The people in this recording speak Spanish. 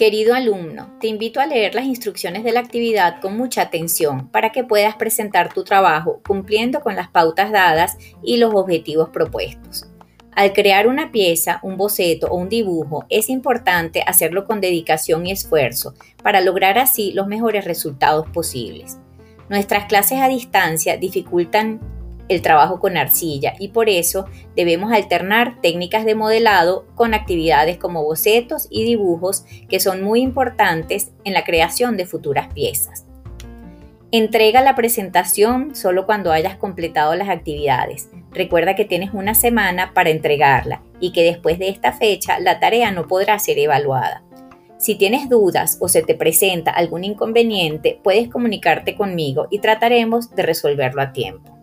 Querido alumno, te invito a leer las instrucciones de la actividad con mucha atención para que puedas presentar tu trabajo cumpliendo con las pautas dadas y los objetivos propuestos. Al crear una pieza, un boceto o un dibujo, es importante hacerlo con dedicación y esfuerzo para lograr así los mejores resultados posibles. Nuestras clases a distancia dificultan el trabajo con arcilla y por eso debemos alternar técnicas de modelado con actividades como bocetos y dibujos que son muy importantes en la creación de futuras piezas. Entrega la presentación solo cuando hayas completado las actividades. Recuerda que tienes una semana para entregarla y que después de esta fecha la tarea no podrá ser evaluada. Si tienes dudas o se te presenta algún inconveniente, puedes comunicarte conmigo y trataremos de resolverlo a tiempo.